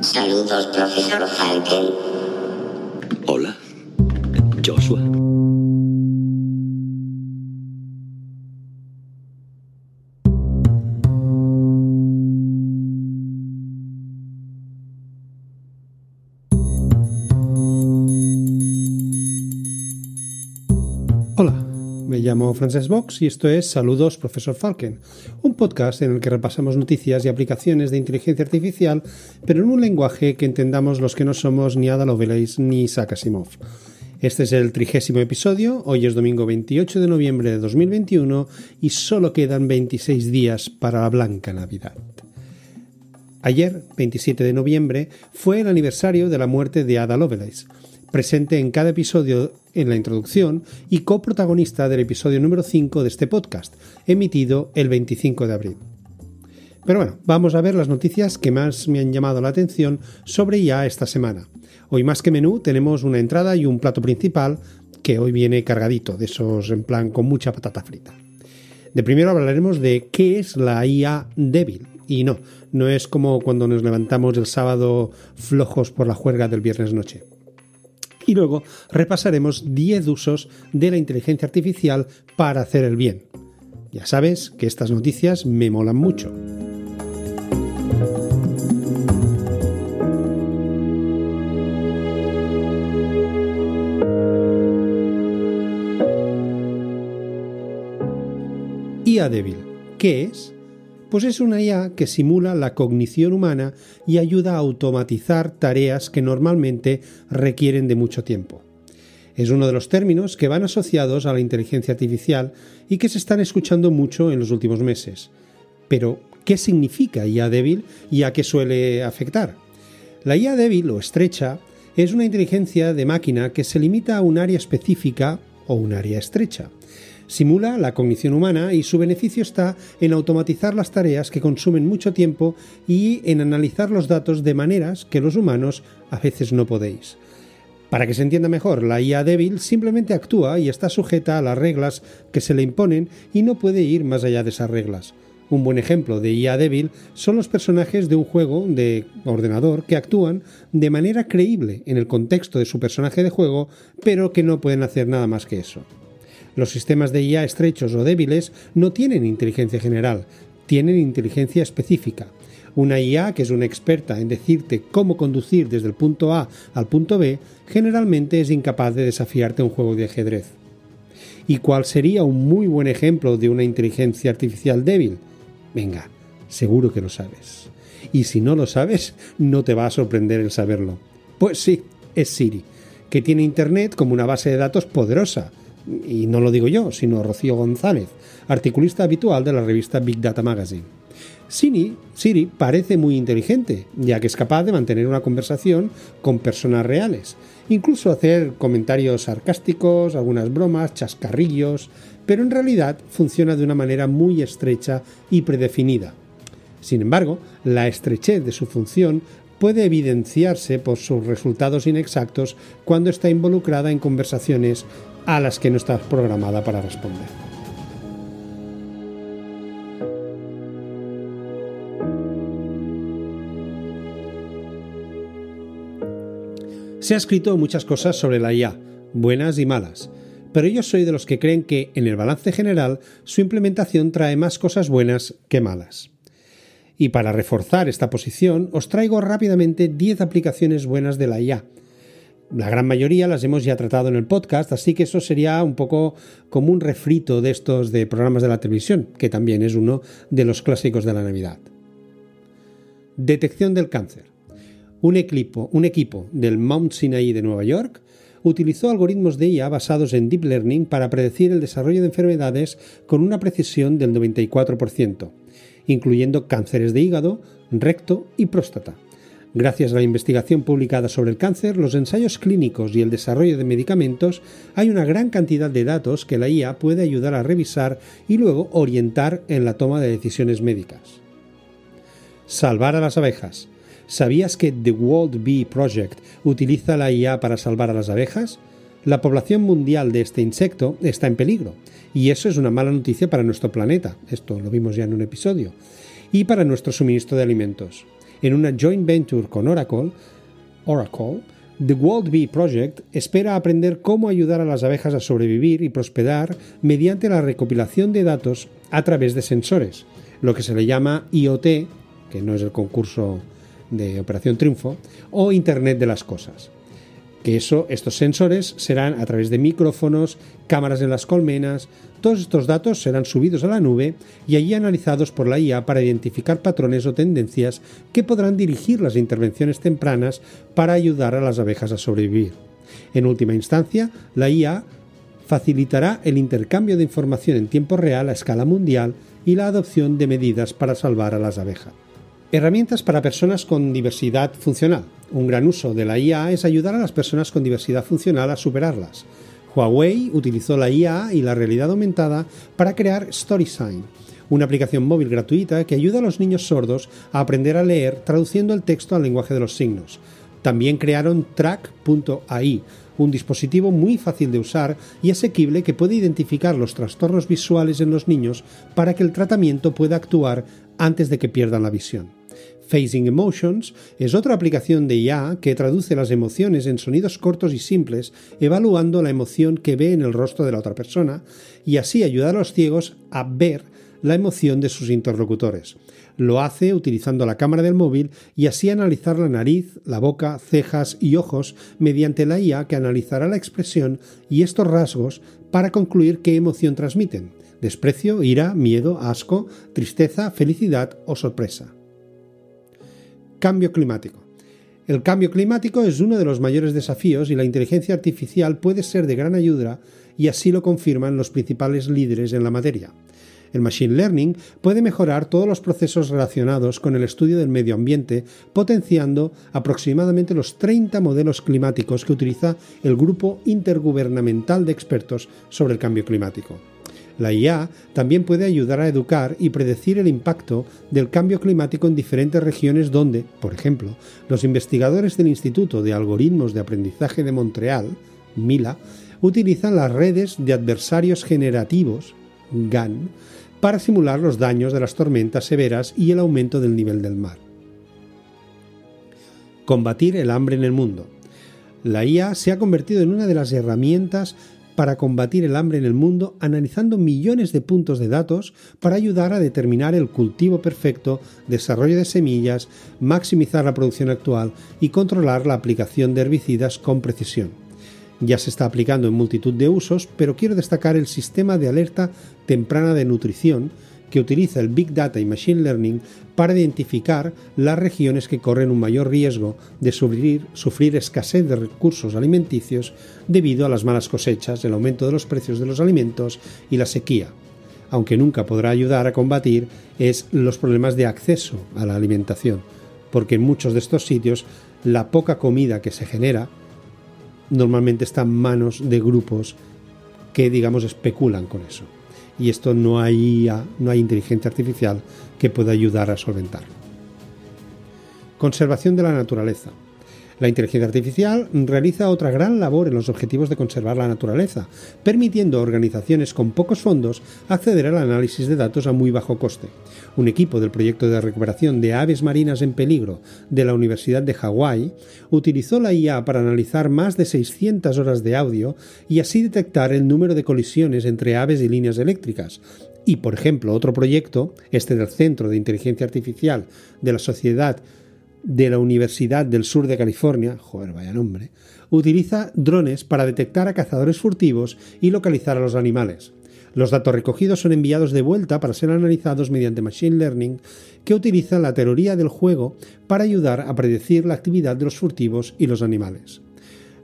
Saludos, profesor Falken. Hola, Joshua. Llamo Frances Box y esto es Saludos Profesor Falken, un podcast en el que repasamos noticias y aplicaciones de inteligencia artificial, pero en un lenguaje que entendamos los que no somos ni Ada Lovelace ni Isaac Asimov. Este es el trigésimo episodio, hoy es domingo 28 de noviembre de 2021 y solo quedan 26 días para la blanca Navidad. Ayer, 27 de noviembre, fue el aniversario de la muerte de Ada Lovelace, presente en cada episodio en la introducción y coprotagonista del episodio número 5 de este podcast, emitido el 25 de abril. Pero bueno, vamos a ver las noticias que más me han llamado la atención sobre IA esta semana. Hoy más que menú tenemos una entrada y un plato principal que hoy viene cargadito, de esos en plan con mucha patata frita. De primero hablaremos de qué es la IA débil. Y no, no es como cuando nos levantamos el sábado flojos por la juerga del viernes noche y luego repasaremos 10 usos de la inteligencia artificial para hacer el bien. Ya sabes que estas noticias me molan mucho. Débil. ¿Qué es? Pues es una IA que simula la cognición humana y ayuda a automatizar tareas que normalmente requieren de mucho tiempo. Es uno de los términos que van asociados a la inteligencia artificial y que se están escuchando mucho en los últimos meses. Pero, ¿qué significa IA débil y a qué suele afectar? La IA débil o estrecha es una inteligencia de máquina que se limita a un área específica o un área estrecha simula la cognición humana y su beneficio está en automatizar las tareas que consumen mucho tiempo y en analizar los datos de maneras que los humanos a veces no podéis. Para que se entienda mejor, la IA débil simplemente actúa y está sujeta a las reglas que se le imponen y no puede ir más allá de esas reglas. Un buen ejemplo de IA débil son los personajes de un juego de ordenador que actúan de manera creíble en el contexto de su personaje de juego, pero que no pueden hacer nada más que eso. Los sistemas de IA estrechos o débiles no tienen inteligencia general, tienen inteligencia específica. Una IA que es una experta en decirte cómo conducir desde el punto A al punto B generalmente es incapaz de desafiarte un juego de ajedrez. ¿Y cuál sería un muy buen ejemplo de una inteligencia artificial débil? Venga, seguro que lo sabes. Y si no lo sabes, no te va a sorprender el saberlo. Pues sí, es Siri, que tiene Internet como una base de datos poderosa, y no lo digo yo, sino Rocío González, articulista habitual de la revista Big Data Magazine. Siri, parece muy inteligente, ya que es capaz de mantener una conversación con personas reales, incluso hacer comentarios sarcásticos, algunas bromas, chascarrillos, pero en realidad funciona de una manera muy estrecha y predefinida. Sin embargo, la estrechez de su función puede evidenciarse por sus resultados inexactos cuando está involucrada en conversaciones a las que no estás programada para responder. Se ha escrito muchas cosas sobre la IA, buenas y malas, pero yo soy de los que creen que, en el balance general, su implementación trae más cosas buenas que malas. Y para reforzar esta posición, os traigo rápidamente 10 aplicaciones buenas de la IA, la gran mayoría las hemos ya tratado en el podcast, así que eso sería un poco como un refrito de estos de programas de la televisión, que también es uno de los clásicos de la Navidad. Detección del cáncer. Un equipo, un equipo del Mount Sinai de Nueva York utilizó algoritmos de IA basados en Deep Learning para predecir el desarrollo de enfermedades con una precisión del 94%, incluyendo cánceres de hígado, recto y próstata. Gracias a la investigación publicada sobre el cáncer, los ensayos clínicos y el desarrollo de medicamentos, hay una gran cantidad de datos que la IA puede ayudar a revisar y luego orientar en la toma de decisiones médicas. Salvar a las abejas. ¿Sabías que The World Bee Project utiliza la IA para salvar a las abejas? La población mundial de este insecto está en peligro, y eso es una mala noticia para nuestro planeta, esto lo vimos ya en un episodio, y para nuestro suministro de alimentos. En una joint venture con Oracle, Oracle, The World Bee Project espera aprender cómo ayudar a las abejas a sobrevivir y prosperar mediante la recopilación de datos a través de sensores, lo que se le llama IoT, que no es el concurso de Operación Triunfo, o Internet de las Cosas que eso, estos sensores serán a través de micrófonos, cámaras en las colmenas, todos estos datos serán subidos a la nube y allí analizados por la IA para identificar patrones o tendencias que podrán dirigir las intervenciones tempranas para ayudar a las abejas a sobrevivir. En última instancia, la IA facilitará el intercambio de información en tiempo real a escala mundial y la adopción de medidas para salvar a las abejas. Herramientas para personas con diversidad funcional. Un gran uso de la IA es ayudar a las personas con diversidad funcional a superarlas. Huawei utilizó la IA y la realidad aumentada para crear StorySign, una aplicación móvil gratuita que ayuda a los niños sordos a aprender a leer traduciendo el texto al lenguaje de los signos. También crearon Track.ai, un dispositivo muy fácil de usar y asequible que puede identificar los trastornos visuales en los niños para que el tratamiento pueda actuar antes de que pierdan la visión. Phasing Emotions es otra aplicación de IA que traduce las emociones en sonidos cortos y simples, evaluando la emoción que ve en el rostro de la otra persona y así ayudar a los ciegos a ver la emoción de sus interlocutores. Lo hace utilizando la cámara del móvil y así analizar la nariz, la boca, cejas y ojos mediante la IA que analizará la expresión y estos rasgos para concluir qué emoción transmiten. Desprecio, ira, miedo, asco, tristeza, felicidad o sorpresa. Cambio climático. El cambio climático es uno de los mayores desafíos y la inteligencia artificial puede ser de gran ayuda y así lo confirman los principales líderes en la materia. El Machine Learning puede mejorar todos los procesos relacionados con el estudio del medio ambiente, potenciando aproximadamente los 30 modelos climáticos que utiliza el Grupo Intergubernamental de Expertos sobre el Cambio Climático. La IA también puede ayudar a educar y predecir el impacto del cambio climático en diferentes regiones donde, por ejemplo, los investigadores del Instituto de Algoritmos de Aprendizaje de Montreal, MILA, utilizan las redes de adversarios generativos, GAN, para simular los daños de las tormentas severas y el aumento del nivel del mar. Combatir el hambre en el mundo. La IA se ha convertido en una de las herramientas para combatir el hambre en el mundo analizando millones de puntos de datos para ayudar a determinar el cultivo perfecto, desarrollo de semillas, maximizar la producción actual y controlar la aplicación de herbicidas con precisión. Ya se está aplicando en multitud de usos, pero quiero destacar el sistema de alerta temprana de nutrición, que utiliza el Big Data y Machine Learning para identificar las regiones que corren un mayor riesgo de sufrir, escasez de recursos alimenticios debido a las malas cosechas, el aumento de los precios de los alimentos y la sequía. Aunque nunca podrá ayudar a combatir es los problemas de acceso a la alimentación, porque en muchos de estos sitios la poca comida que se genera normalmente está en manos de grupos que digamos especulan con eso y esto no hay, no hay inteligencia artificial que pueda ayudar a solventarlo. Conservación de la naturaleza. La inteligencia artificial realiza otra gran labor en los objetivos de conservar la naturaleza, permitiendo a organizaciones con pocos fondos acceder al análisis de datos a muy bajo coste. Un equipo del proyecto de recuperación de aves marinas en peligro de la Universidad de Hawái utilizó la IA para analizar más de 600 horas de audio y así detectar el número de colisiones entre aves y líneas eléctricas, y, por ejemplo, otro proyecto, este del Centro de Inteligencia Artificial de la Sociedad de la Universidad del Sur de California, joder, vaya nombre, utiliza drones para detectar a cazadores furtivos y localizar a los animales. Los datos recogidos son enviados de vuelta para ser analizados mediante Machine Learning, que utiliza la teoría del juego para ayudar a predecir la actividad de los furtivos y los animales.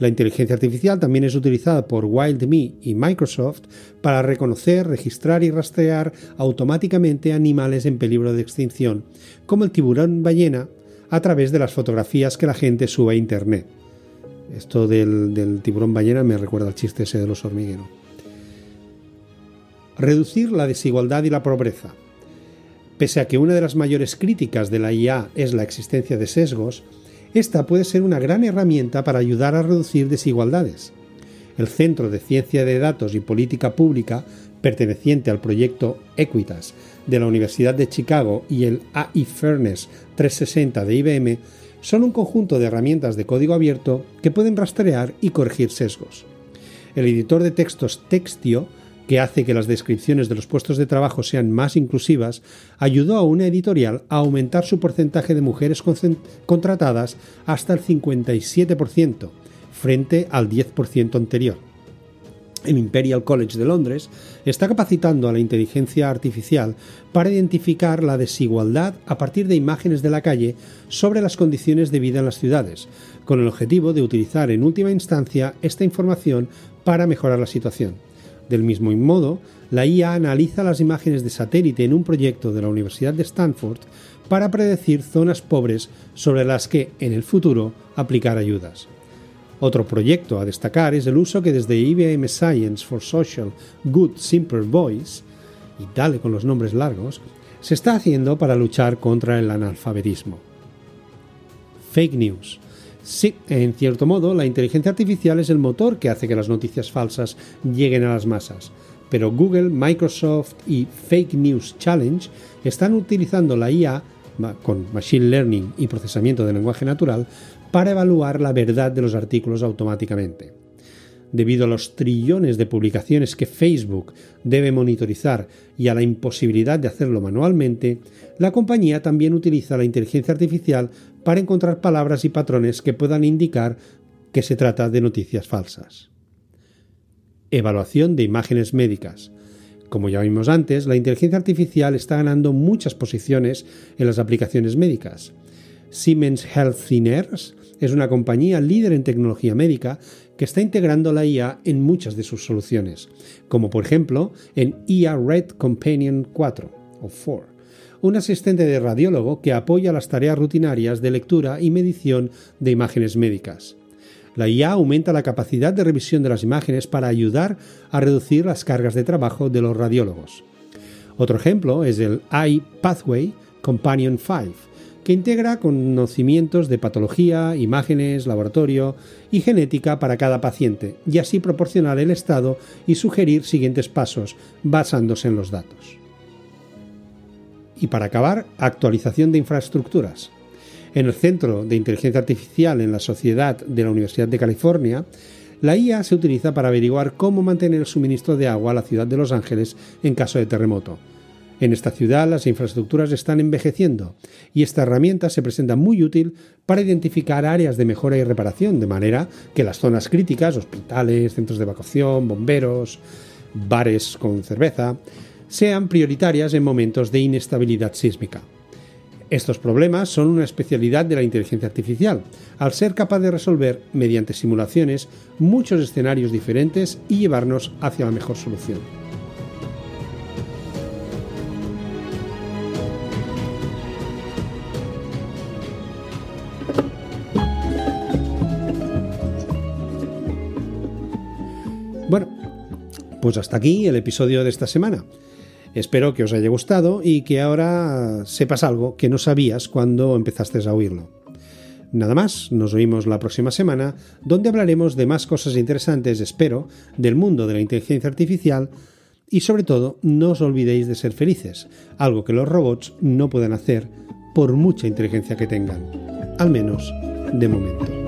La inteligencia artificial también es utilizada por WildMe y Microsoft para reconocer, registrar y rastrear automáticamente animales en peligro de extinción, como el tiburón ballena a través de las fotografías que la gente sube a internet. Esto del, tiburón ballena me recuerda al chiste ese de los hormigueros. Reducir la desigualdad y la pobreza. Pese a que una de las mayores críticas de la IA es la existencia de sesgos, esta puede ser una gran herramienta para ayudar a reducir desigualdades. El Centro de Ciencia de Datos y Política Pública perteneciente al proyecto Equitas de la Universidad de Chicago y el AI Fairness 360 de IBM, son un conjunto de herramientas de código abierto que pueden rastrear y corregir sesgos. El editor de textos Textio, que hace que las descripciones de los puestos de trabajo sean más inclusivas, ayudó a una editorial a aumentar su porcentaje de mujeres contratadas hasta el 57%, frente al 10% anterior el Imperial College de Londres está capacitando a la inteligencia artificial para identificar la desigualdad a partir de imágenes de la calle sobre las condiciones de vida en las ciudades, con el objetivo de utilizar en última instancia esta información para mejorar la situación. Del mismo modo, la IA analiza las imágenes de satélite en un proyecto de la Universidad de Stanford para predecir zonas pobres sobre las que, en el futuro, aplicar ayudas. Otro proyecto a destacar es el uso que desde IBM Science for Social Good Simple Voice, y dale con los nombres largos, se está haciendo para luchar contra el analfabetismo. Fake news. Sí, en cierto modo, la inteligencia artificial es el motor que hace que las noticias falsas lleguen a las masas. Pero Google, Microsoft y Fake News Challenge están utilizando la IA con Machine Learning y procesamiento de lenguaje natural para evaluar la verdad de los artículos automáticamente. Debido a los trillones de publicaciones que Facebook debe monitorizar y a la imposibilidad de hacerlo manualmente, la compañía también utiliza la inteligencia artificial para encontrar palabras y patrones que puedan indicar que se trata de noticias falsas. Evaluación de imágenes médicas. Como ya vimos antes, la inteligencia artificial está ganando muchas posiciones en las aplicaciones médicas. Siemens Healthineers es una compañía líder en tecnología médica que está integrando la IA en muchas de sus soluciones, como por ejemplo en IA Red Companion 4 o 4, un asistente de radiólogo que apoya las tareas rutinarias de lectura y medición de imágenes médicas. La IA aumenta la capacidad de revisión de las imágenes para ayudar a reducir las cargas de trabajo de los radiólogos. Otro ejemplo es el iPathway Companion 5, que integra conocimientos de patología, imágenes, laboratorio y genética para cada paciente, y así proporcionar el estado y sugerir siguientes pasos basándose en los datos. Y para acabar, actualización de infraestructuras. En el Centro de Inteligencia Artificial en la Sociedad de la Universidad de California, la IA se utiliza para averiguar cómo mantener el suministro de agua a la ciudad de Los Ángeles en caso de terremoto en esta ciudad las infraestructuras están envejeciendo y esta herramienta se presenta muy útil para identificar áreas de mejora y reparación, de manera que las zonas críticas, hospitales, centros de evacuación, bomberos, bares con cerveza, sean prioritarias en momentos de inestabilidad sísmica. Estos problemas son una especialidad de la inteligencia artificial, al ser capaz de resolver, mediante simulaciones, muchos escenarios diferentes y llevarnos hacia la mejor solución. Pues hasta aquí el episodio de esta semana. Espero que os haya gustado y que ahora sepas algo que no sabías cuando empezaste a oírlo. Nada más, nos oímos la próxima semana, donde hablaremos de más cosas interesantes, espero, del mundo de la inteligencia artificial y sobre todo, no os olvidéis de ser felices, algo que los robots no pueden hacer por mucha inteligencia que tengan, al menos de momento.